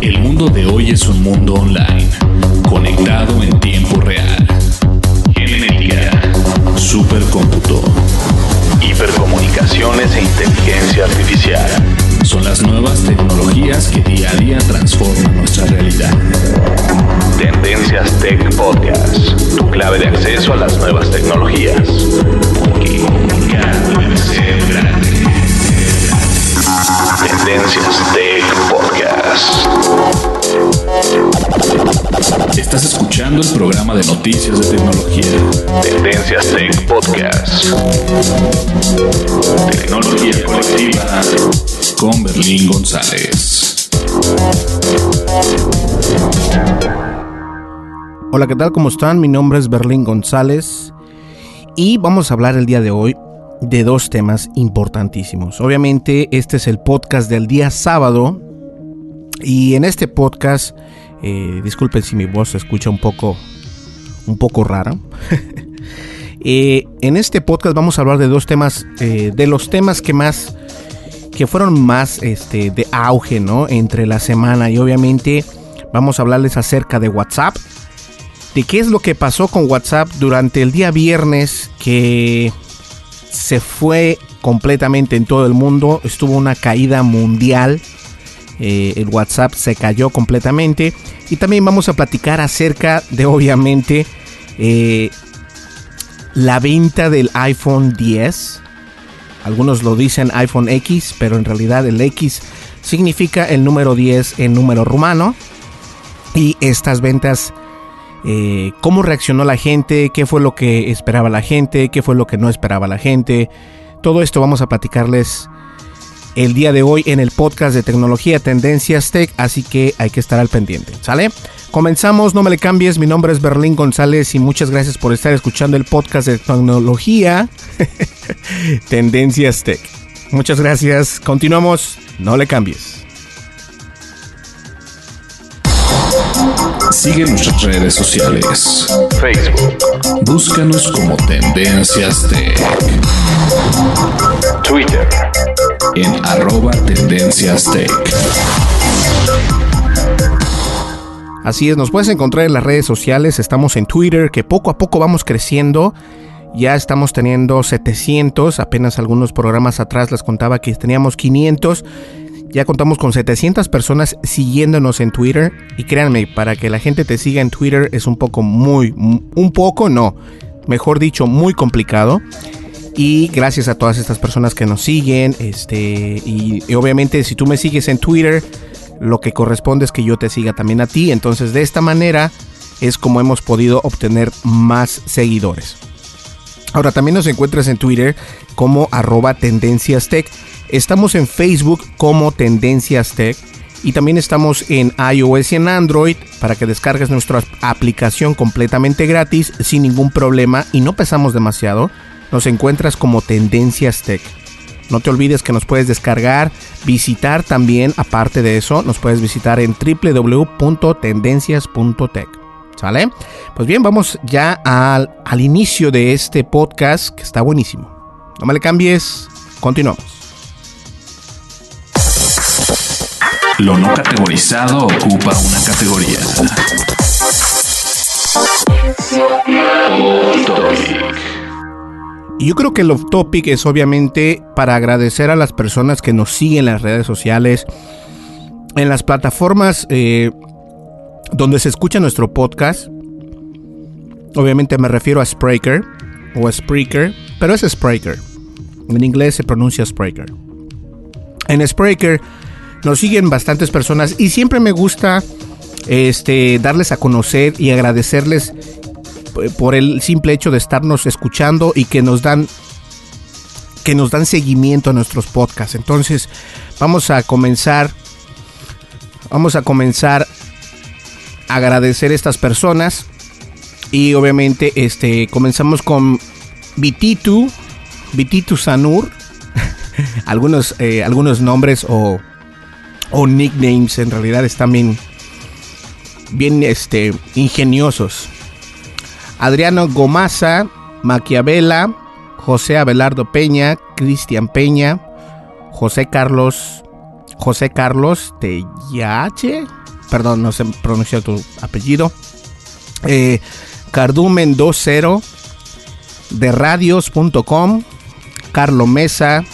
El mundo de hoy es un mundo online, conectado en tiempo real. Genética, supercómputo, hipercomunicaciones e inteligencia artificial. Son las nuevas tecnologías que día a día transforman nuestra realidad. Tendencias Tech Podcast, tu clave de acceso a las nuevas tecnologías. Tendencias Tech Podcast. Estás escuchando el programa de noticias de tecnología. Tendencias Tech Podcast. Tecnología colectiva con Berlín González. Hola, ¿qué tal? ¿Cómo están? Mi nombre es Berlín González y vamos a hablar el día de hoy de dos temas importantísimos. Obviamente este es el podcast del día sábado y en este podcast, eh, disculpen si mi voz se escucha un poco, un poco rara. Eh, en este podcast vamos a hablar de dos temas, eh, de los temas que más, que fueron más este, de auge, ¿no? Entre la semana y obviamente vamos a hablarles acerca de WhatsApp de qué es lo que pasó con WhatsApp durante el día viernes que se fue completamente en todo el mundo, estuvo una caída mundial, eh, el WhatsApp se cayó completamente y también vamos a platicar acerca de obviamente eh, la venta del iPhone 10. Algunos lo dicen iPhone X, pero en realidad el X significa el número 10 en número rumano. Y estas ventas eh, cómo reaccionó la gente, qué fue lo que esperaba la gente, qué fue lo que no esperaba la gente. Todo esto vamos a platicarles el día de hoy en el podcast de tecnología Tendencias Tech, así que hay que estar al pendiente, ¿sale? Comenzamos, no me le cambies, mi nombre es Berlín González y muchas gracias por estar escuchando el podcast de tecnología Tendencias Tech. Muchas gracias, continuamos, no le cambies. Sigue nuestras redes sociales. Facebook. Búscanos como Tendencias Tech. Twitter. En arroba Tendencias Tech. Así es, nos puedes encontrar en las redes sociales, estamos en Twitter, que poco a poco vamos creciendo. Ya estamos teniendo 700, apenas algunos programas atrás les contaba que teníamos 500. Ya contamos con 700 personas siguiéndonos en Twitter. Y créanme, para que la gente te siga en Twitter es un poco muy, un poco no, mejor dicho, muy complicado. Y gracias a todas estas personas que nos siguen. Este, y, obviamente si tú me sigues en Twitter, lo que corresponde es que yo te siga también a ti. Entonces de esta manera es como hemos podido obtener más seguidores. Ahora también nos encuentras en Twitter como arroba tendencias tech. Estamos en Facebook como Tendencias Tech y también estamos en iOS y en Android para que descargues nuestra aplicación completamente gratis sin ningún problema y no pesamos demasiado. Nos encuentras como Tendencias Tech. No te olvides que nos puedes descargar, visitar también, aparte de eso, nos puedes visitar en www.tendencias.tech. ¿Sale? Pues bien, vamos ya al, al inicio de este podcast que está buenísimo. No me le cambies, continuamos. Lo no categorizado ocupa una categoría. Yo creo que el off topic es obviamente para agradecer a las personas que nos siguen en las redes sociales, en las plataformas eh, donde se escucha nuestro podcast. Obviamente me refiero a Spreaker o Spreaker, pero es Spreaker. En inglés se pronuncia Spreaker. En Spreaker nos siguen bastantes personas y siempre me gusta este, darles a conocer y agradecerles por el simple hecho de estarnos escuchando y que nos dan que nos dan seguimiento a nuestros podcasts. Entonces, vamos a comenzar vamos a comenzar a agradecer a estas personas y obviamente este comenzamos con Vititu, Vititu Sanur, algunos eh, algunos nombres o o nicknames en realidad están bien bien este ingeniosos. Adriano Gomaza, Maquiavela, José Abelardo Peña, Cristian Peña, José Carlos, José Carlos Tellache, perdón, no se pronunció tu apellido, eh, Cardumen 20, de radios.com, Carlo Mesa,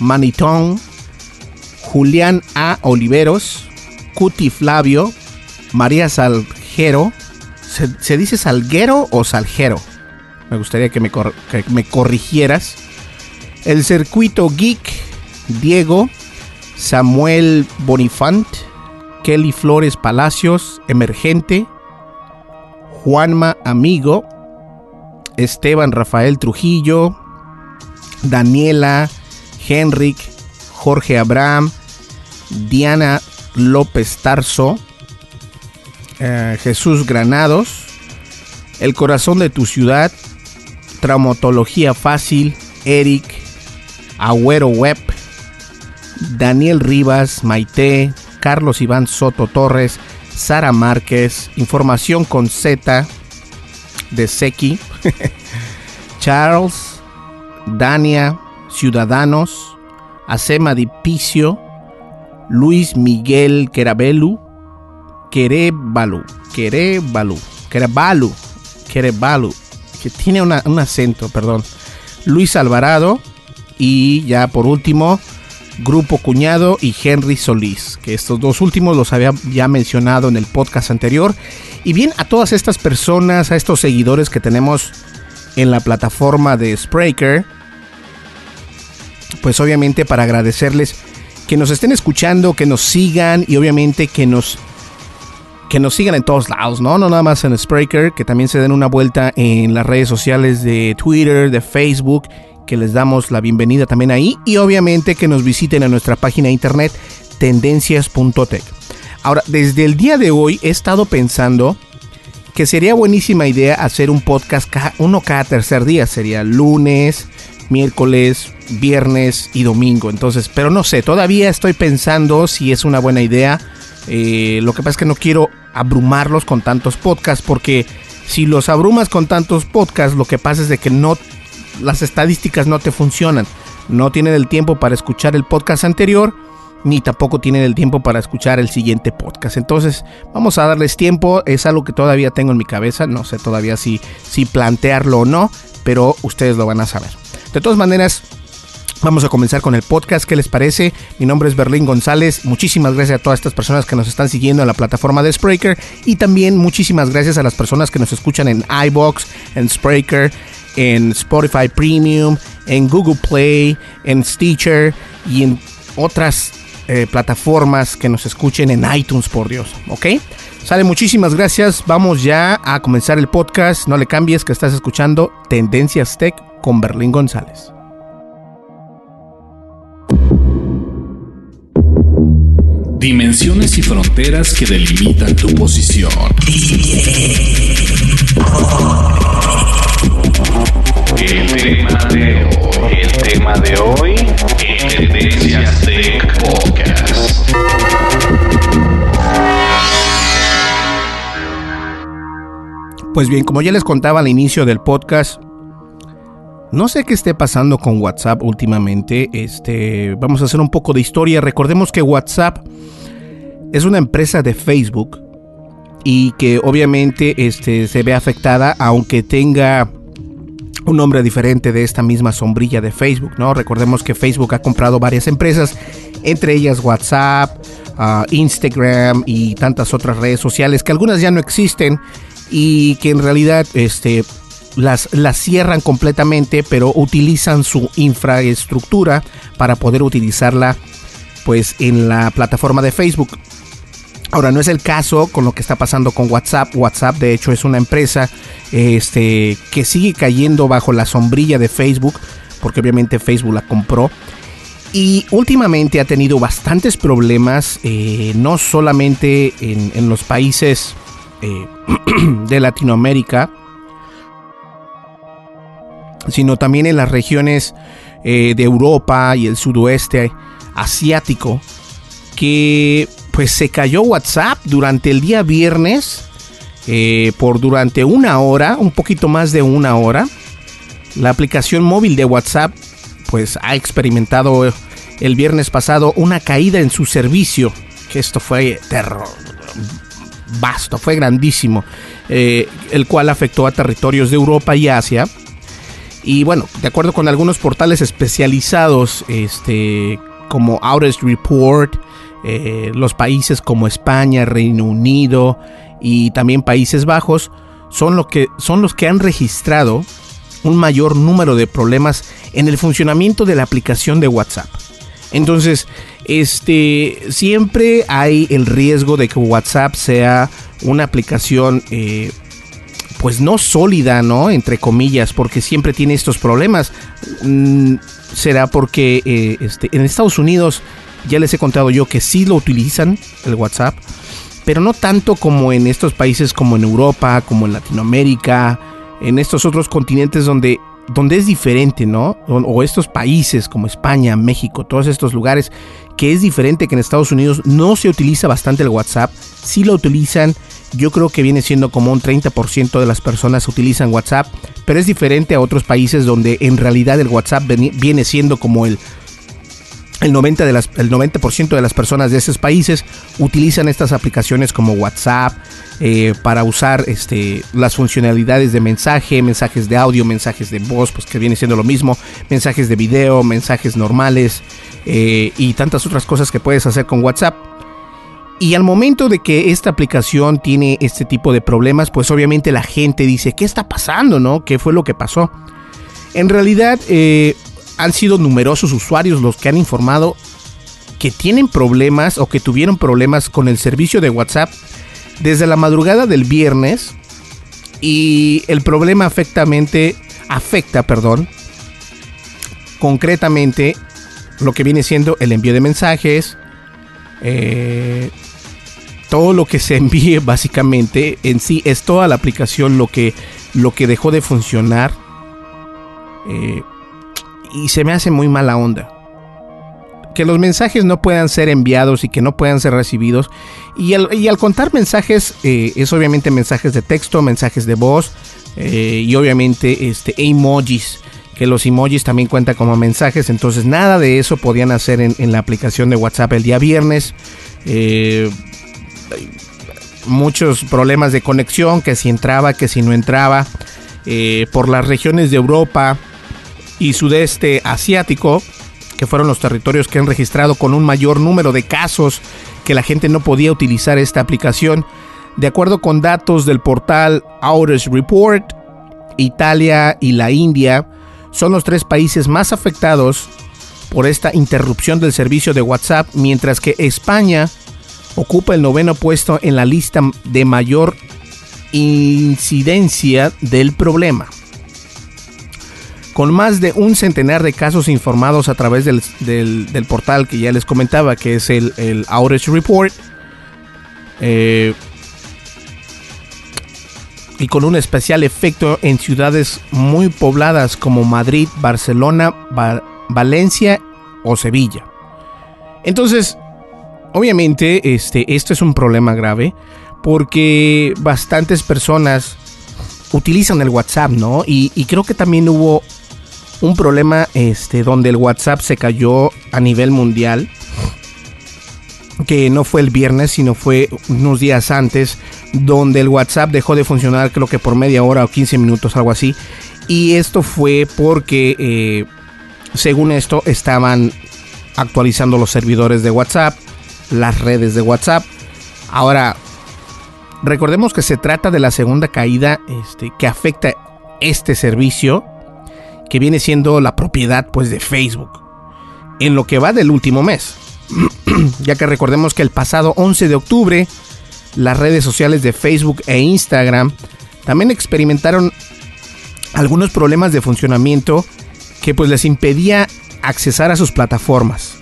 Manitón, Julián A. Oliveros, Cuti Flavio, María Salgero, ¿Se, dice Salguero o Salgero? Me gustaría que me, que me corrigieras. El circuito geek, Diego, Samuel Bonifant, Kelly Flores Palacios, Emergente, Juanma Amigo, Esteban Rafael Trujillo, Daniela, Henrik, Jorge Abraham, Diana López Tarso, eh, Jesús Granados, El corazón de tu ciudad, Traumatología fácil, Eric, Agüero Web, Daniel Rivas, Maite, Carlos Iván Soto Torres, Sara Márquez, Información con Z de Seki, Charles, Dania, Ciudadanos, Acema Dipicio, Luis Miguel Querabelu, Querebalu, Querebalu, Querebalu, Querebalu, que tiene un acento, perdón. Luis Alvarado y ya por último Grupo Cuñado y Henry Solís, que estos dos últimos los había ya mencionado en el podcast anterior. Y bien, a todas estas personas, a estos seguidores que tenemos en la plataforma de Spreaker, pues obviamente para agradecerles que nos estén escuchando, que nos sigan y obviamente que nos que nos sigan en todos lados, ¿no? No nada más en Spreaker, que también se den una vuelta en las redes sociales de Twitter, de Facebook, que les damos la bienvenida también ahí. Y obviamente que nos visiten en nuestra página de internet tendencias.tech. Ahora, desde el día de hoy he estado pensando que sería buenísima idea hacer un podcast uno cada tercer día. Sería lunes, miércoles, viernes y domingo. Entonces, pero no sé, todavía estoy pensando si es una buena idea. Eh, lo que pasa es que no quiero abrumarlos con tantos podcasts porque si los abrumas con tantos podcasts lo que pasa es de que no las estadísticas no te funcionan. No tienen el tiempo para escuchar el podcast anterior ni tampoco tienen el tiempo para escuchar el siguiente podcast. Entonces, vamos a darles tiempo. Es algo que todavía tengo en mi cabeza. No sé todavía si, si plantearlo o no, pero ustedes lo van a saber. De todas maneras, Vamos a comenzar con el podcast, ¿qué les parece? Mi nombre es Berlín González, muchísimas gracias a todas estas personas que nos están siguiendo en la plataforma de Spreaker y también muchísimas gracias a las personas que nos escuchan en iBox, en Spreaker, en Spotify Premium, en Google Play, en Stitcher y en otras eh, plataformas que nos escuchen en iTunes, por Dios, ¿ok? Sale, muchísimas gracias, vamos ya a comenzar el podcast, no le cambies que estás escuchando Tendencias Tech con Berlín González. Dimensiones y fronteras que delimitan tu posición. El tema de hoy, el tema de hoy, Tendencias Tech Podcast. Pues bien, como ya les contaba al inicio del podcast, no sé qué esté pasando con WhatsApp últimamente. Este, vamos a hacer un poco de historia. Recordemos que WhatsApp es una empresa de Facebook y que obviamente este, se ve afectada aunque tenga un nombre diferente de esta misma sombrilla de Facebook, ¿no? Recordemos que Facebook ha comprado varias empresas, entre ellas WhatsApp, ah, Instagram y tantas otras redes sociales que algunas ya no existen y que en realidad este, las, las cierran completamente, pero utilizan su infraestructura para poder utilizarla pues en la plataforma de Facebook. Ahora, no es el caso con lo que está pasando con WhatsApp. WhatsApp, de hecho, es una empresa este, que sigue cayendo bajo la sombrilla de Facebook, porque obviamente Facebook la compró. Y últimamente ha tenido bastantes problemas, eh, no solamente en, los países eh, de Latinoamérica, sino también en las regiones eh, de Europa y el sudoeste asiático, que pues se cayó WhatsApp durante el día viernes eh, por durante una hora, un poquito más de una hora. La aplicación móvil de WhatsApp pues ha experimentado el viernes pasado una caída en su servicio, que esto fue terror, vasto, fue grandísimo, eh, el cual afectó a territorios de Europa y Asia. Y bueno, de acuerdo con algunos portales especializados, este, como Outage Report, eh, los países como España, Reino Unido y también Países Bajos son, lo que, son los que han registrado un mayor número de problemas en el funcionamiento de la aplicación de WhatsApp. Entonces, este, siempre hay el riesgo de que WhatsApp sea una aplicación, eh, pues no sólida, ¿no? Entre comillas, porque siempre tiene estos problemas. Mm, será porque eh, este, en Estados Unidos ya les he contado yo que sí lo utilizan el WhatsApp, pero no tanto como en estos países como en Europa, como en Latinoamérica, en estos otros continentes donde, donde es diferente, ¿no? O, estos países como España, México, todos estos lugares que es diferente que en Estados Unidos no se utiliza bastante el WhatsApp, sí lo utilizan, yo creo que viene siendo como un 30% de las personas utilizan WhatsApp, pero es diferente a otros países donde en realidad el WhatsApp viene siendo como el el 90%, de las, el 90 de las personas de esos países utilizan estas aplicaciones como WhatsApp eh, para usar este, las funcionalidades de mensaje, mensajes de audio, mensajes de voz, pues que viene siendo lo mismo, mensajes de video, mensajes normales eh, y tantas otras cosas que puedes hacer con WhatsApp. Y al momento de que esta aplicación tiene este tipo de problemas, pues obviamente la gente dice, ¿qué está pasando? ¿No? ¿Qué fue lo que pasó? En realidad, eh, han sido numerosos usuarios los que han informado que tienen problemas o que tuvieron problemas con el servicio de WhatsApp desde la madrugada del viernes y el problema afectamente afecta, perdón, concretamente lo que viene siendo el envío de mensajes, eh, todo lo que se envíe básicamente en sí es toda la aplicación lo que lo que dejó de funcionar. Eh, y se me hace muy mala onda. Que los mensajes no puedan ser enviados y que no puedan ser recibidos. Y al, contar mensajes, eh, es obviamente mensajes de texto, mensajes de voz eh, y obviamente este, emojis. Que los emojis también cuentan como mensajes. Entonces nada de eso podían hacer en, la aplicación de WhatsApp el día viernes. Eh, muchos problemas de conexión, que si entraba, que si no entraba. por las regiones de Europa, y sudeste asiático, que fueron los territorios que han registrado con un mayor número de casos que la gente no podía utilizar esta aplicación. De acuerdo con datos del portal Outage Report, Italia y la India son los tres países más afectados por esta interrupción del servicio de WhatsApp, mientras que España ocupa el noveno puesto en la lista de mayor incidencia del problema con más de un centenar de casos informados a través del, portal que ya les comentaba, que es el, el Report. Eh, y con un especial efecto en ciudades muy pobladas como Madrid, Barcelona, Valencia o Sevilla. Entonces, obviamente, este, esto es un problema grave porque bastantes personas utilizan el WhatsApp, ¿no? Y, creo que también hubo un problema este, donde el WhatsApp se cayó a nivel mundial. que no fue el viernes, sino fue unos días antes, donde el WhatsApp dejó de funcionar creo que por media hora o 15 minutos, algo así. Y esto fue porque, eh, según esto, estaban actualizando los servidores de WhatsApp, las redes de WhatsApp. Ahora, recordemos que se trata de la segunda caída este, que afecta este servicio, que viene siendo la propiedad pues, de Facebook, en lo que va del último mes. ya que recordemos que el pasado 11 de octubre las redes sociales de Facebook e Instagram también experimentaron algunos problemas de funcionamiento que pues les impedía accesar a sus plataformas.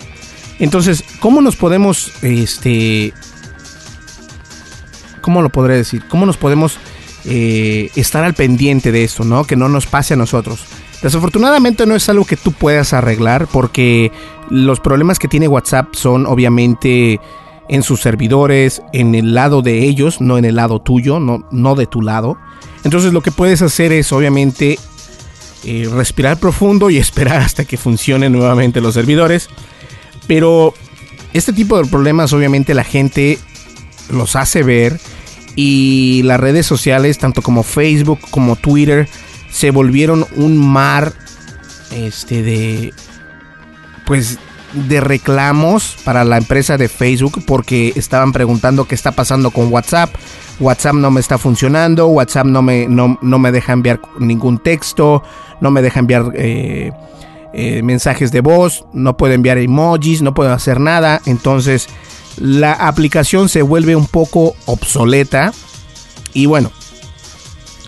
Entonces, ¿cómo nos podemos, este, cómo lo podré decir? ¿Cómo nos podemos eh, estar al pendiente de esto, no? Que no nos pase a nosotros. Desafortunadamente no es algo que tú puedas arreglar porque los problemas que tiene WhatsApp son obviamente en sus servidores, en el lado de ellos, no en el lado tuyo, no, no de tu lado. Entonces lo que puedes hacer es obviamente eh, respirar profundo y esperar hasta que funcionen nuevamente los servidores. Pero este tipo de problemas obviamente la gente los hace ver y las redes sociales, tanto como Facebook como Twitter, se volvieron un mar este de pues de reclamos para la empresa de Facebook porque estaban preguntando qué está pasando con WhatsApp. WhatsApp no me está funcionando, WhatsApp no me, no, me deja enviar ningún texto, no me deja enviar eh, eh, mensajes de voz, no puedo enviar emojis, no puedo hacer nada. Entonces la aplicación se vuelve un poco obsoleta. Y bueno,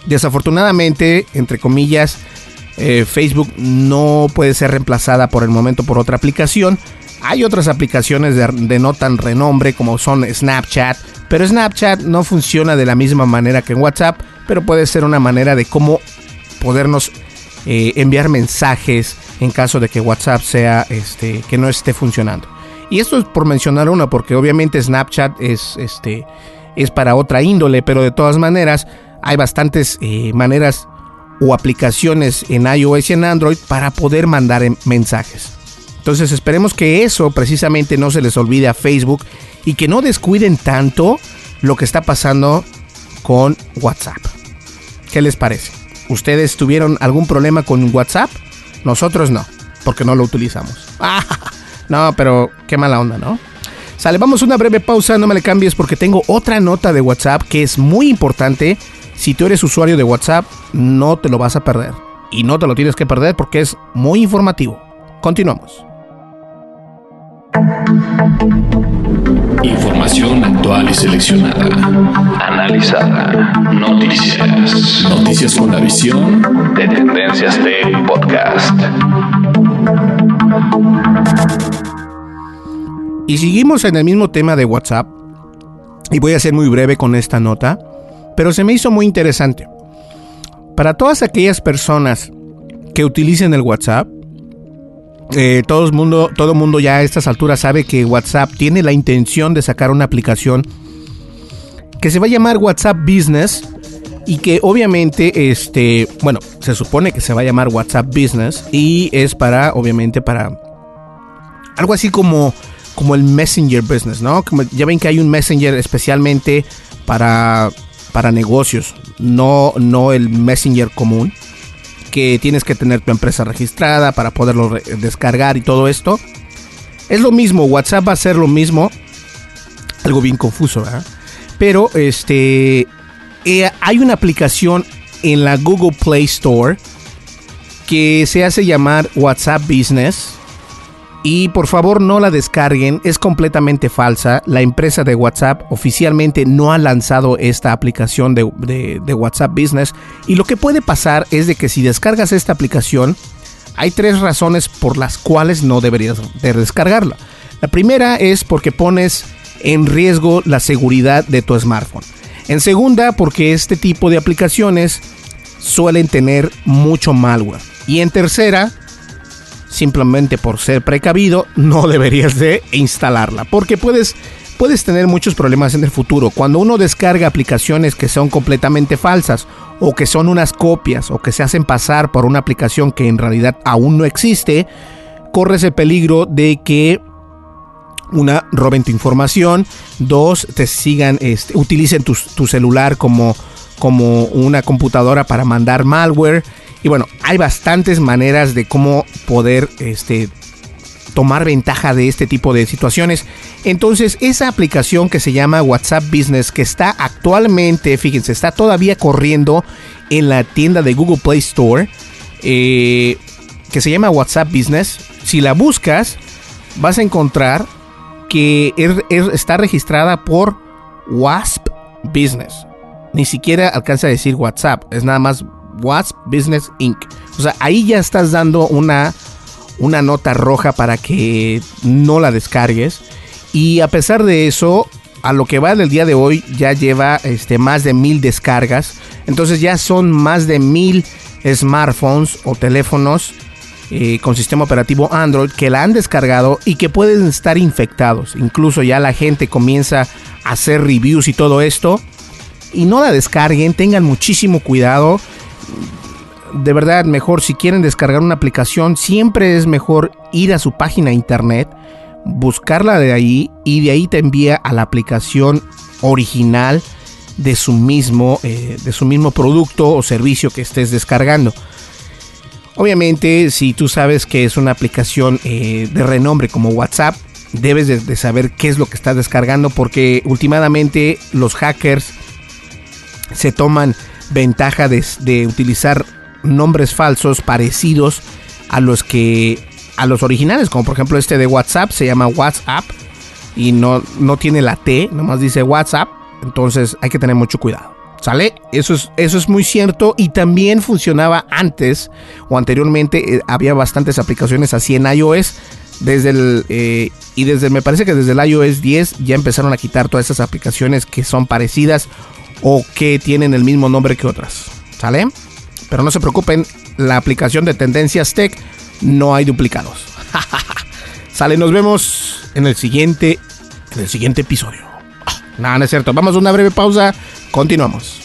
Desafortunadamente, entre comillas, eh, Facebook no puede ser reemplazada por el momento por otra aplicación. Hay otras aplicaciones de, no tan renombre como son Snapchat, pero Snapchat no funciona de la misma manera que en WhatsApp, pero puede ser una manera de cómo podernos eh, enviar mensajes en caso de que WhatsApp sea este que no esté funcionando. Y esto es por mencionar una, porque obviamente Snapchat es este es para otra índole, pero de todas maneras hay bastantes eh, maneras o aplicaciones en iOS y en Android para poder mandar mensajes. Entonces esperemos que eso precisamente no se les olvide a Facebook y que no descuiden tanto lo que está pasando con WhatsApp. ¿Qué les parece? ¿Ustedes tuvieron algún problema con WhatsApp? Nosotros no, porque no lo utilizamos. no, pero qué mala onda, ¿no? Sale, vamos una breve pausa, no me le cambies porque tengo otra nota de WhatsApp que es muy importante si tú eres usuario de WhatsApp, no te lo vas a perder. Y no te lo tienes que perder porque es muy informativo. Continuamos. Información actual y seleccionada. Analizada. Noticias. Noticias con la visión de Tendencias de Podcast. Y seguimos en el mismo tema de WhatsApp. Y voy a ser muy breve con esta nota pero se me hizo muy interesante. Para todas aquellas personas que utilicen el WhatsApp, eh, todo, el mundo, todo mundo ya a estas alturas sabe que WhatsApp tiene la intención de sacar una aplicación que se va a llamar WhatsApp Business y que obviamente, este, bueno, se supone que se va a llamar WhatsApp Business y es para, obviamente, para algo así como, como el Messenger Business, ¿no? Ya ven que hay un Messenger especialmente para para negocios, no, no el Messenger común, que tienes que tener tu empresa registrada para poderlo descargar y todo esto. Es lo mismo, WhatsApp va a ser lo mismo. Algo bien confuso, ¿verdad? Pero este eh, hay una aplicación en la Google Play Store que se hace llamar WhatsApp Business y por favor no la descarguen, es completamente falsa. La empresa de WhatsApp oficialmente no ha lanzado esta aplicación de, WhatsApp Business. Y lo que puede pasar es de que si descargas esta aplicación, hay tres razones por las cuales no deberías de descargarla. La primera es porque pones en riesgo la seguridad de tu smartphone. En segunda, porque este tipo de aplicaciones suelen tener mucho malware. Y en tercera, simplemente por ser precavido, no deberías de instalarla, porque puedes puedes tener muchos problemas en el futuro. Cuando uno descarga aplicaciones que son completamente falsas o que son unas copias o que se hacen pasar por una aplicación que en realidad aún no existe, corres el peligro de que una, roben tu información. Dos, te sigan, este, utilicen tu, tu celular como, como una computadora para mandar malware. Y bueno, hay bastantes maneras de cómo poder este, tomar ventaja de este tipo de situaciones. Entonces, esa aplicación que se llama WhatsApp Business, que está actualmente, fíjense, está todavía corriendo en la tienda de Google Play Store, eh, que se llama WhatsApp Business. Si la buscas, vas a encontrar que está registrada por WASP Business. Ni siquiera alcanza a decir WhatsApp, es nada más WhatsApp Business Inc. O sea, ahí ya estás dando una una nota roja para que no la descargues. Y a pesar de eso, a lo que va del día de hoy, ya lleva este, más de mil descargas. Entonces ya son más de mil smartphones o teléfonos eh, con sistema operativo Android que la han descargado y que pueden estar infectados. Incluso ya la gente comienza a hacer reviews y todo esto. Y no la descarguen, tengan muchísimo cuidado de verdad mejor si quieren descargar una aplicación, siempre es mejor ir a su página internet, buscarla de ahí y de ahí te envía a la aplicación original de su mismo, eh, de su mismo producto o servicio que estés descargando. Obviamente, si tú sabes que es una aplicación eh, de renombre como WhatsApp, debes de, saber qué es lo que estás descargando porque últimamente los hackers se toman ventaja de, de utilizar nombres falsos parecidos a los que a los originales, como por ejemplo este de WhatsApp se llama WhatsApp y no, no tiene la T, nomás dice WhatsApp, entonces hay que tener mucho cuidado. ¿Sale? Eso es, eso es muy cierto y también funcionaba antes o anteriormente, eh, había bastantes aplicaciones así en iOS. Desde el, eh, y desde, me parece que desde el iOS 10 ya empezaron a quitar todas esas aplicaciones que son parecidas o que tienen el mismo nombre que otras. ¿Sale? Pero no se preocupen, la aplicación de Tendencias Tech no hay duplicados. Sale, nos vemos en el siguiente, en el siguiente episodio. Nada, no es cierto. Vamos a una breve pausa. Continuamos.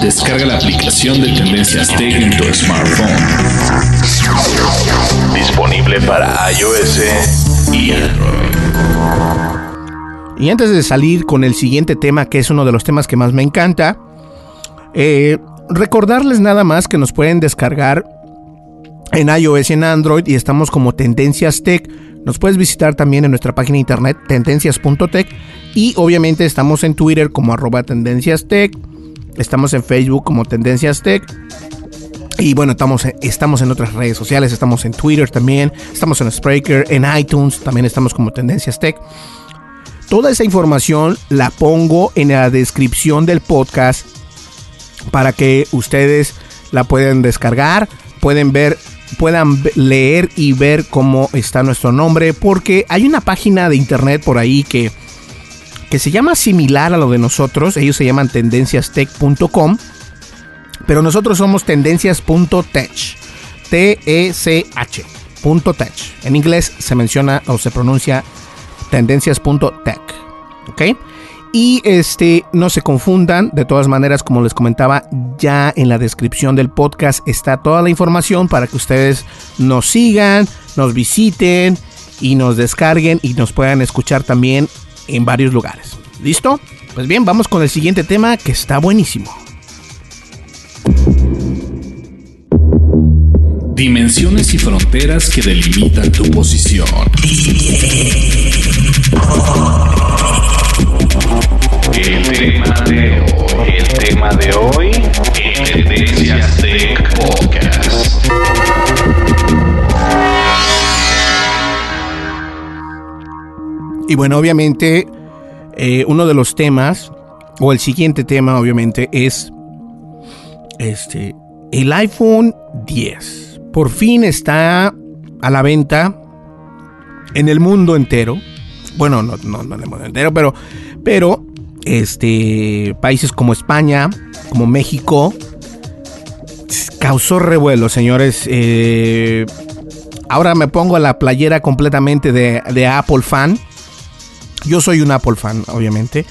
Descarga la aplicación de Tendencias Tech en tu smartphone. Disponible para iOS y Android. Y antes de salir con el siguiente tema, que es uno de los temas que más me encanta, eh, recordarles nada más que nos pueden descargar en iOS y en Android y estamos como Tendencias Tech. Nos puedes visitar también en nuestra página de internet tendencias.tech y obviamente estamos en Twitter como arroba Tendencias Tech. Estamos en Facebook como Tendencias Tech. Y bueno, estamos, estamos en otras redes sociales, estamos en Twitter también, estamos en Spreaker, en iTunes, también estamos como Tendencias Tech. Toda esa información la pongo en la descripción del podcast para que ustedes la puedan descargar, pueden ver, puedan leer y ver cómo está nuestro nombre, porque hay una página de internet por ahí que, que se llama similar a lo de nosotros, ellos se llaman tendenciastech.com, pero nosotros somos tendencias.tech, T-E-C-H, .tech. En inglés se menciona o se pronuncia tendencias.tech, ¿ok? Y este, no se confundan, de todas maneras, como les comentaba, ya en la descripción del podcast está toda la información para que ustedes nos sigan, nos visiten y nos descarguen y nos puedan escuchar también en varios lugares. ¿Listo? Pues bien, vamos con el siguiente tema que está buenísimo. Dimensiones y fronteras que delimitan tu posición. El tema de hoy, el de Podcast. Y bueno, obviamente, eh, uno de los temas, o el siguiente tema, obviamente, es este, el iPhone 10. Por fin está a la venta en el mundo entero. Bueno, no, no, no el mundo entero, pero, pero este, países como España, como México, causó revuelo, señores. Eh, ahora me pongo la playera completamente de, Apple fan. Yo soy un Apple fan, obviamente.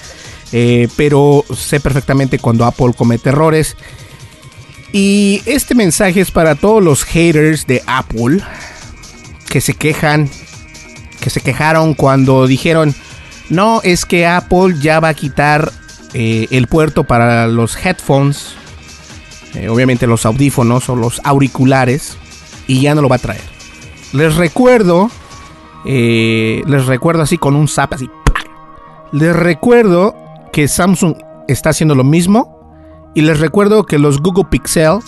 Eh, pero sé perfectamente cuando Apple comete errores. Y este mensaje es para todos los haters de Apple que se quejan, que se quejaron cuando dijeron, no, es que Apple ya va a quitar eh, el puerto para los headphones, eh, obviamente los audífonos o los auriculares, y ya no lo va a traer. Les recuerdo, eh, les recuerdo así con un zap así. Les recuerdo que Samsung está haciendo lo mismo. Y les recuerdo que los Google Pixel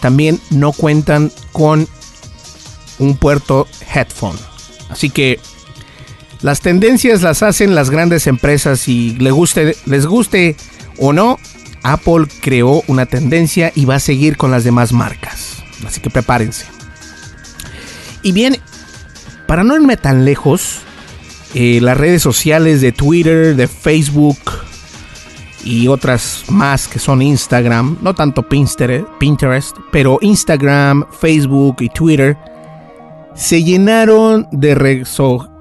también no cuentan con un puerto headphone. Así que las tendencias las hacen las grandes empresas y les guste, les guste o no, Apple creó una tendencia y va a seguir con las demás marcas. Así que prepárense. Y bien, para no irme tan lejos, eh, las redes sociales de Twitter, de Facebook y otras más que son Instagram, no tanto Pinterest, pero Instagram, Facebook y Twitter se llenaron de,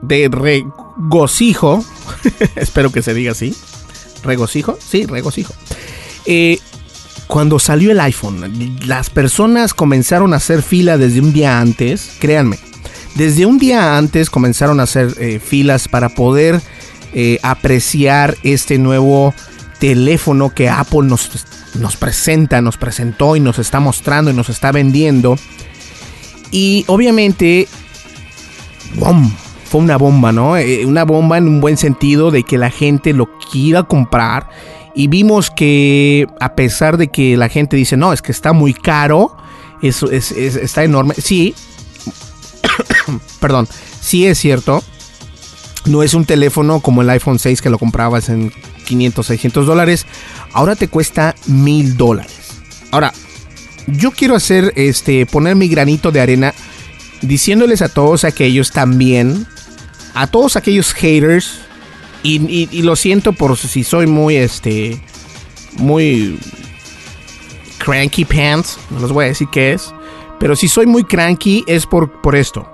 de regocijo, espero que se diga así, regocijo, sí, regocijo. Eh, cuando salió el iPhone, las personas comenzaron a hacer fila desde un día antes, créanme, desde un día antes comenzaron a hacer eh, filas para poder eh, apreciar este nuevo teléfono que Apple nos, nos presenta, nos presentó y nos está mostrando y nos está vendiendo. Y obviamente, fue una bomba, ¿no? Eh, una bomba en un buen sentido de que la gente lo quiera comprar. Y vimos que a pesar de que la gente dice, no, es que está muy caro, eso es, está enorme. Sí, perdón, sí es cierto. No es un teléfono como el iPhone 6 que lo comprabas en 500, 600 dólares. Ahora te cuesta mil dólares. Ahora, yo quiero hacer, este, poner mi granito de arena diciéndoles a todos aquellos también, a todos aquellos haters, y, lo siento por si soy muy, este, muy cranky pants, no les voy a decir qué es, pero si soy muy cranky es por, por esto.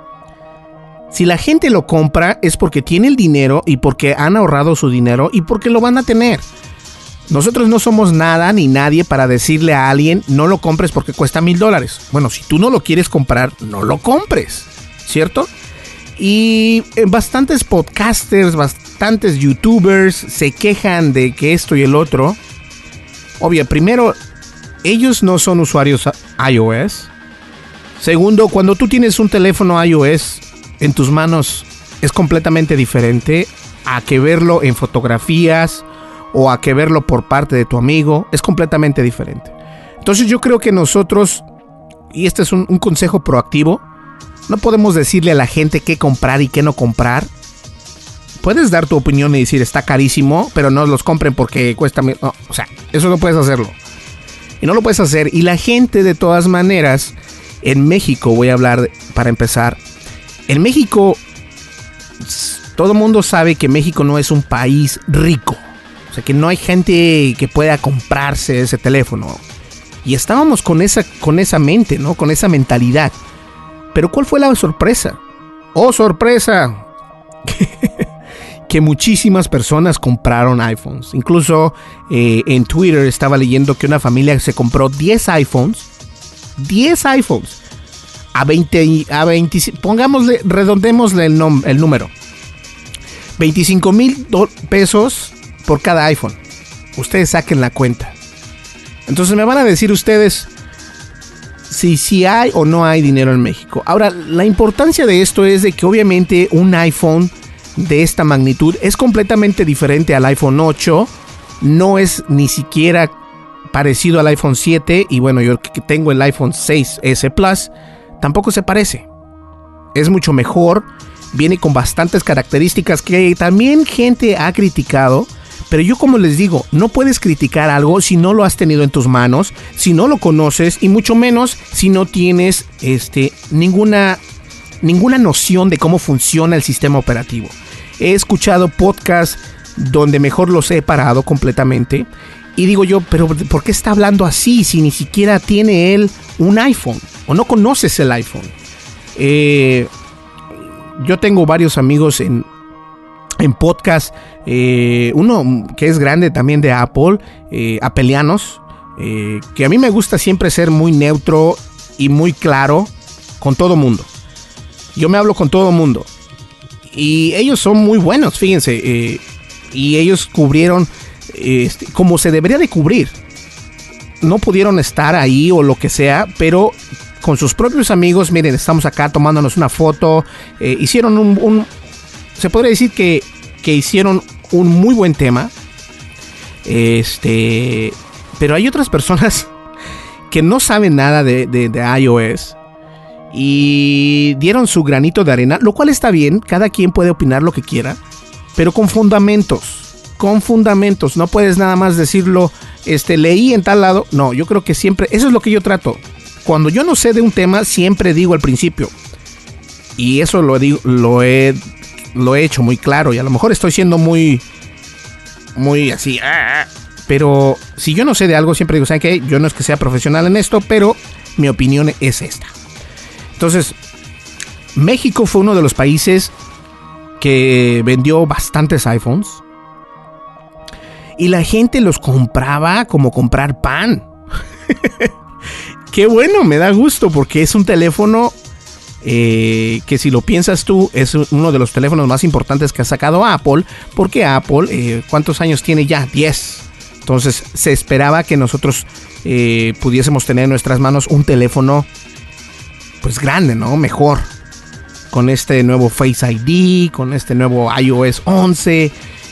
Si la gente lo compra es porque tiene el dinero y porque han ahorrado su dinero y porque lo van a tener. Nosotros no somos nada ni nadie para decirle a alguien no lo compres porque cuesta mil dólares. Bueno, si tú no lo quieres comprar, no lo compres, ¿cierto? Y eh, bastantes podcasters, bastantes youtubers se quejan de que esto y el otro. Obvio, primero, ellos no son usuarios iOS. Segundo, cuando tú tienes un teléfono iOS en tus manos es completamente diferente a que verlo en fotografías o a que verlo por parte de tu amigo, es completamente diferente. Entonces yo creo que nosotros, y este es un, consejo proactivo, no podemos decirle a la gente qué comprar y qué no comprar. Puedes dar tu opinión y decir está carísimo, pero no los compren porque cuesta... o sea, eso no puedes hacerlo. Y no lo puedes hacer. Y la gente de todas maneras, en México, voy a hablar para empezar, en México, todo el mundo sabe que México no es un país rico. O sea, que no hay gente que pueda comprarse ese teléfono. Y estábamos con esa, con esa mente, ¿no? Con esa mentalidad. Pero ¿cuál fue la sorpresa? ¡Oh, sorpresa! que muchísimas personas compraron iPhones. Incluso eh, en Twitter estaba leyendo que una familia se compró 10 iPhones. 10 iPhones. A 20, a 25, pongámosle, redondémosle el, el número. 25 mil pesos por cada iPhone. Ustedes saquen la cuenta. Entonces me van a decir ustedes si, si hay o no hay dinero en México. Ahora, la importancia de esto es de que obviamente un iPhone de esta magnitud es completamente diferente al iPhone 8. No es ni siquiera parecido al iPhone 7. Y bueno, yo que tengo el iPhone 6S Plus, tampoco se parece. Es mucho mejor. Viene con bastantes características que también gente ha criticado pero yo como les digo, no puedes criticar algo si no lo has tenido en tus manos, si no lo conoces y mucho menos si no tienes este, ninguna, ninguna noción de cómo funciona el sistema operativo. He escuchado podcasts donde mejor los he parado completamente y digo yo, pero ¿por qué está hablando así si ni siquiera tiene él un iPhone o no conoces el iPhone? Eh, yo tengo varios amigos en, en podcast, eh, uno que es grande también de Apple, eh, Apelianos, eh, que a mí me gusta siempre ser muy neutro y muy claro con todo mundo. yo me hablo con todo mundo. Y ellos son muy buenos, fíjense. y ellos cubrieron este, como se debería de cubrir. No pudieron estar ahí o lo que sea, pero con sus propios amigos, miren, estamos acá tomándonos una foto. hicieron un- Se podría decir que, que hicieron un muy buen tema. Este. Pero hay otras personas que no saben nada de, de- iOS y dieron su granito de arena, lo cual está bien, cada quien puede opinar lo que quiera, pero con fundamentos, con fundamentos, no puedes nada más decirlo, este, leí en tal lado, no, yo creo que siempre, eso es lo que yo trato, cuando yo no sé de un tema, siempre digo al principio, y eso lo, digo, lo, he, lo he hecho muy claro, y a lo mejor estoy siendo muy, muy así, ah, ah, pero si yo no sé de algo, siempre digo, ¿saben qué? Yo no es que sea profesional en esto, pero mi opinión es esta. Entonces, México fue uno de los países que vendió bastantes iPhones. Y la gente los compraba como comprar pan. Qué bueno, me da gusto porque es un teléfono eh, que si lo piensas tú es uno de los teléfonos más importantes que ha sacado Apple. Porque Apple, eh, ¿cuántos años tiene ya? 10. Entonces se esperaba que nosotros eh, pudiésemos tener en nuestras manos un teléfono pues grande, ¿no? Mejor. Con este nuevo Face ID, con este nuevo iOS 11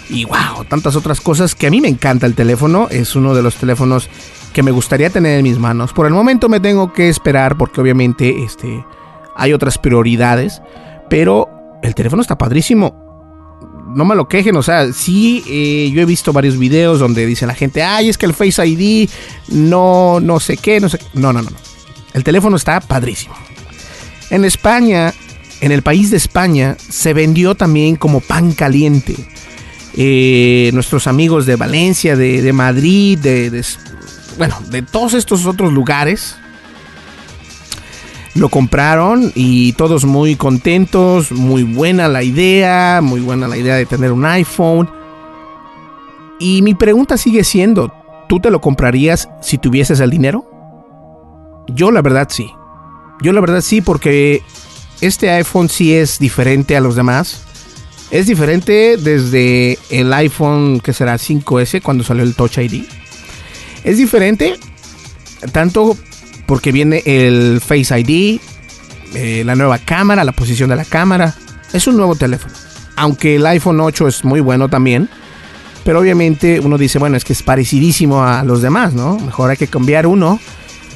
y wow, tantas otras cosas que a mí me encanta el teléfono. Es uno de los teléfonos que me gustaría tener en mis manos. Por el momento me tengo que esperar porque obviamente este, hay otras prioridades. Pero el teléfono está padrísimo. No me lo quejen, o sea, sí, eh, yo he visto varios videos donde dice la gente, ay, es que el Face ID no, no sé qué, no sé qué. No, no, no. El teléfono está padrísimo. En España, en el país de España, se vendió también como pan caliente. Eh, nuestros amigos de Valencia, de, Madrid, de- bueno, de todos estos otros lugares, lo compraron y todos muy contentos, muy buena la idea, muy buena la idea de tener un iPhone. Y mi pregunta sigue siendo, ¿tú te lo comprarías si tuvieses el dinero? Yo la verdad sí. Yo la verdad sí porque este iPhone sí es diferente a los demás. Es diferente desde el iPhone que será 5S cuando salió el Touch ID. Es diferente tanto porque viene el Face ID, eh, la nueva cámara, la posición de la cámara. Es un nuevo teléfono. Aunque el iPhone 8 es muy bueno también. Pero obviamente uno dice, bueno, es que es parecidísimo a los demás, ¿no? Mejor hay que cambiar uno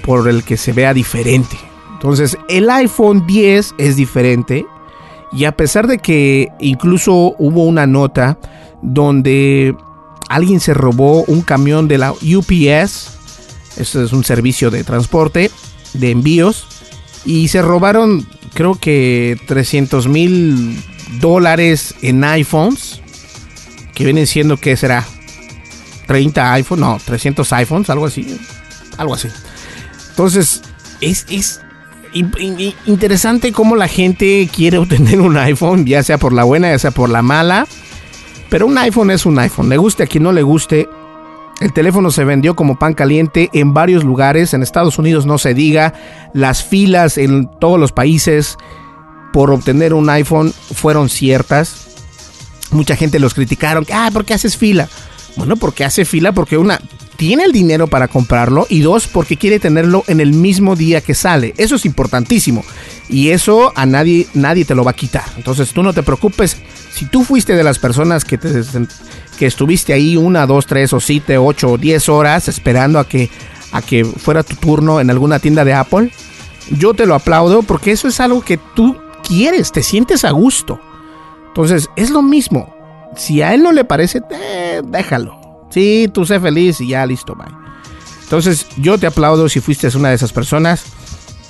por el que se vea diferente. Entonces, el iPhone 10 es diferente. Y a pesar de que incluso hubo una nota donde alguien se robó un camión de la UPS, este es un servicio de transporte, de envíos, y se robaron creo que 300 mil dólares en iPhones, que vienen siendo, ¿qué será? 30 iPhones, no, 300 iPhones, algo así, algo así. Entonces, es, es in- in- interesante cómo la gente quiere obtener un iPhone, ya sea por la buena, ya sea por la mala. Pero un iPhone es un iPhone, le guste a quien no le guste. El teléfono se vendió como pan caliente en varios lugares, en Estados Unidos no se diga, las filas en todos los países por obtener un iPhone fueron ciertas. Mucha gente los criticaron, ah, ¿por qué haces fila? Bueno, porque hace fila porque una tiene el dinero para comprarlo y dos porque quiere tenerlo en el mismo día que sale. Eso es importantísimo y eso a nadie nadie te lo va a quitar. Entonces tú no te preocupes. Si tú fuiste de las personas que te que estuviste ahí una, dos, tres o siete, ocho o diez horas esperando a que a que fuera tu turno en alguna tienda de Apple, yo te lo aplaudo porque eso es algo que tú quieres, te sientes a gusto. Entonces, es lo mismo. Si a él no le parece, eh, déjalo. Sí, tú sé feliz y ya listo, bye. Entonces, yo te aplaudo si fuiste una de esas personas.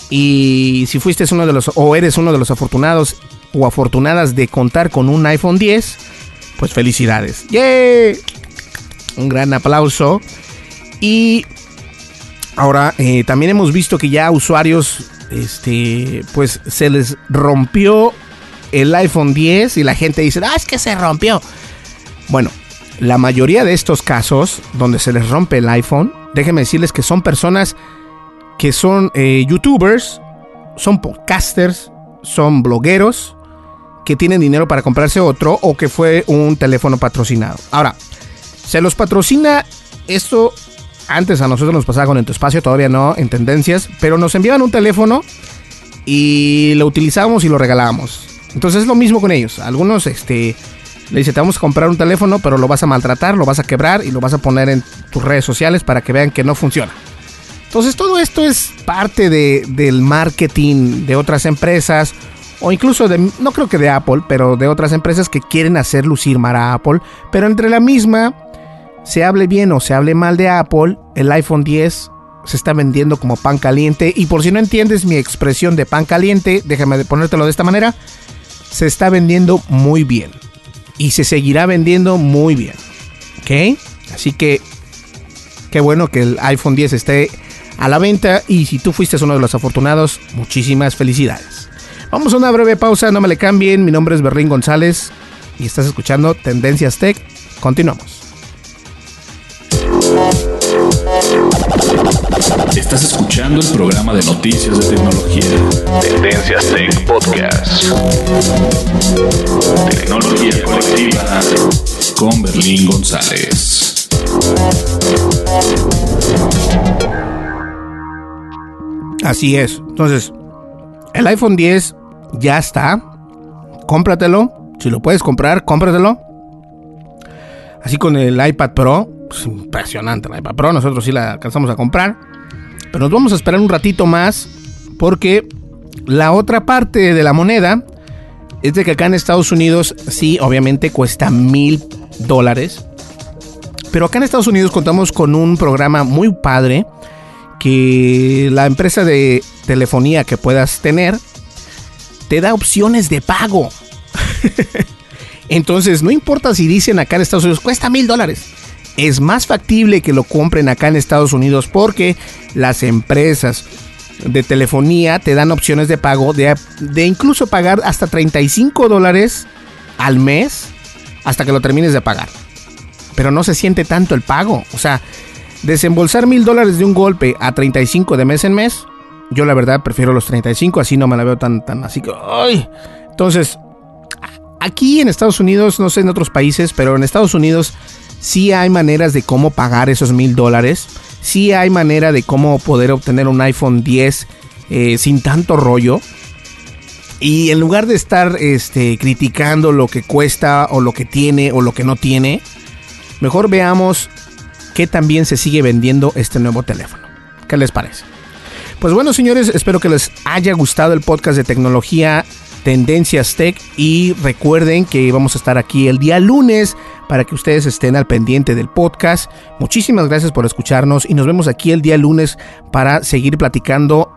Y si fuiste uno de los, o eres uno de los afortunados o afortunadas de contar con un iPhone 10, pues felicidades. ¡Yay! Un gran aplauso. Y ahora eh, también hemos visto que ya usuarios, este, pues se les rompió el iPhone 10 y la gente dice, ah, es que se rompió. Bueno, la mayoría de estos casos donde se les rompe el iPhone, déjenme decirles que son personas que son eh, youtubers, son podcasters son blogueros que tienen dinero para comprarse otro o que fue un teléfono patrocinado. Ahora, se los patrocina esto antes a nosotros nos pasaba con Espacio, todavía no en tendencias, pero nos enviaban un teléfono y lo utilizábamos y lo regalábamos. Entonces es lo mismo con ellos. Algunos este le dice, te vamos a comprar un teléfono, pero lo vas a maltratar, lo vas a quebrar y lo vas a poner en tus redes sociales para que vean que no funciona. Entonces todo esto es parte de, del marketing de otras empresas o incluso de, no creo que de Apple, pero de otras empresas que quieren hacer lucir mal a Apple, pero entre la misma, se hable bien o se hable mal de Apple, el iPhone 10 se está vendiendo como pan caliente y por si no entiendes mi expresión de pan caliente, déjame ponértelo de esta manera, se está vendiendo muy bien y se seguirá vendiendo muy bien. ¿Ok? Así que qué bueno que el iPhone 10 esté a la venta y si tú fuiste uno de los afortunados, muchísimas felicidades. Vamos a una breve pausa, no me le cambien, mi nombre es Berlín González y estás escuchando Tendencias Tech. Continuamos. Estás escuchando el programa de noticias de tecnología. Tendencias Tech Podcast. Tecnología colectiva con Berlín González. Así es. Entonces, el iPhone 10 ya está. Cómpratelo. Si lo puedes comprar, cómpratelo. Así con el iPad Pro. Pues, impresionante el iPad Pro. Nosotros sí la alcanzamos a comprar. Pero nos vamos a esperar un ratito más. Porque la otra parte de la moneda es de que acá en Estados Unidos sí, obviamente cuesta mil dólares. Pero acá en Estados Unidos contamos con un programa muy padre que la empresa de telefonía que puedas tener te da opciones de pago. Entonces, no importa si dicen acá en Estados Unidos cuesta mil dólares. Es más factible que lo compren acá en Estados Unidos porque las empresas de telefonía te dan opciones de pago de, de incluso pagar hasta 35 dólares al mes hasta que lo termines de pagar. Pero no se siente tanto el pago. O sea, desembolsar mil dólares de un golpe a 35 de mes en mes, yo la verdad prefiero los 35, así no me la veo tan, tan así que... Entonces, aquí en Estados Unidos, no sé en otros países, pero en Estados Unidos sí hay maneras de cómo pagar esos mil dólares. Sí hay manera de cómo poder obtener un iPhone 10 eh, sin tanto rollo. Y en lugar de estar este, criticando lo que cuesta o lo que tiene o lo que no tiene, mejor veamos que también se sigue vendiendo este nuevo teléfono. ¿Qué les parece? Pues bueno, señores, espero que les haya gustado el podcast de tecnología Tendencias Tech y recuerden que vamos a estar aquí el día lunes para que ustedes estén al pendiente del podcast. Muchísimas gracias por escucharnos y nos vemos aquí el día lunes para seguir platicando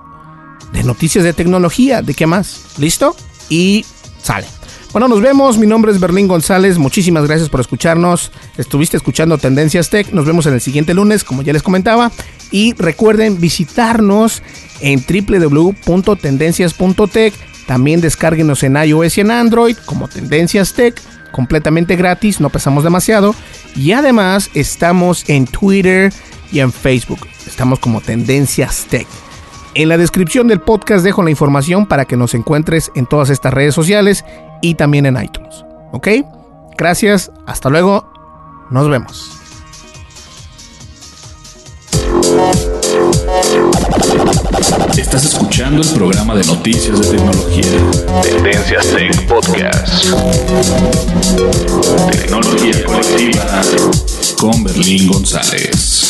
de noticias de tecnología, de qué más. ¿Listo? Y sale. Bueno, nos vemos. Mi nombre es Berlín González. Muchísimas gracias por escucharnos. Estuviste escuchando Tendencias Tech. Nos vemos en el siguiente lunes, como ya les comentaba. Y recuerden visitarnos en www.tendencias.tech. También descárguenos en iOS y en Android como Tendencias Tech. Completamente gratis, no pesamos demasiado. Y además estamos en Twitter y en Facebook. Estamos como Tendencias Tech. En la descripción del podcast dejo la información para que nos encuentres en todas estas redes sociales y también en iTunes. ¿Ok? Gracias, hasta luego, nos vemos. Estás escuchando el programa de noticias de tecnología. Tendencias Tech Podcast. Tecnología colectiva con Berlín González.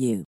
you.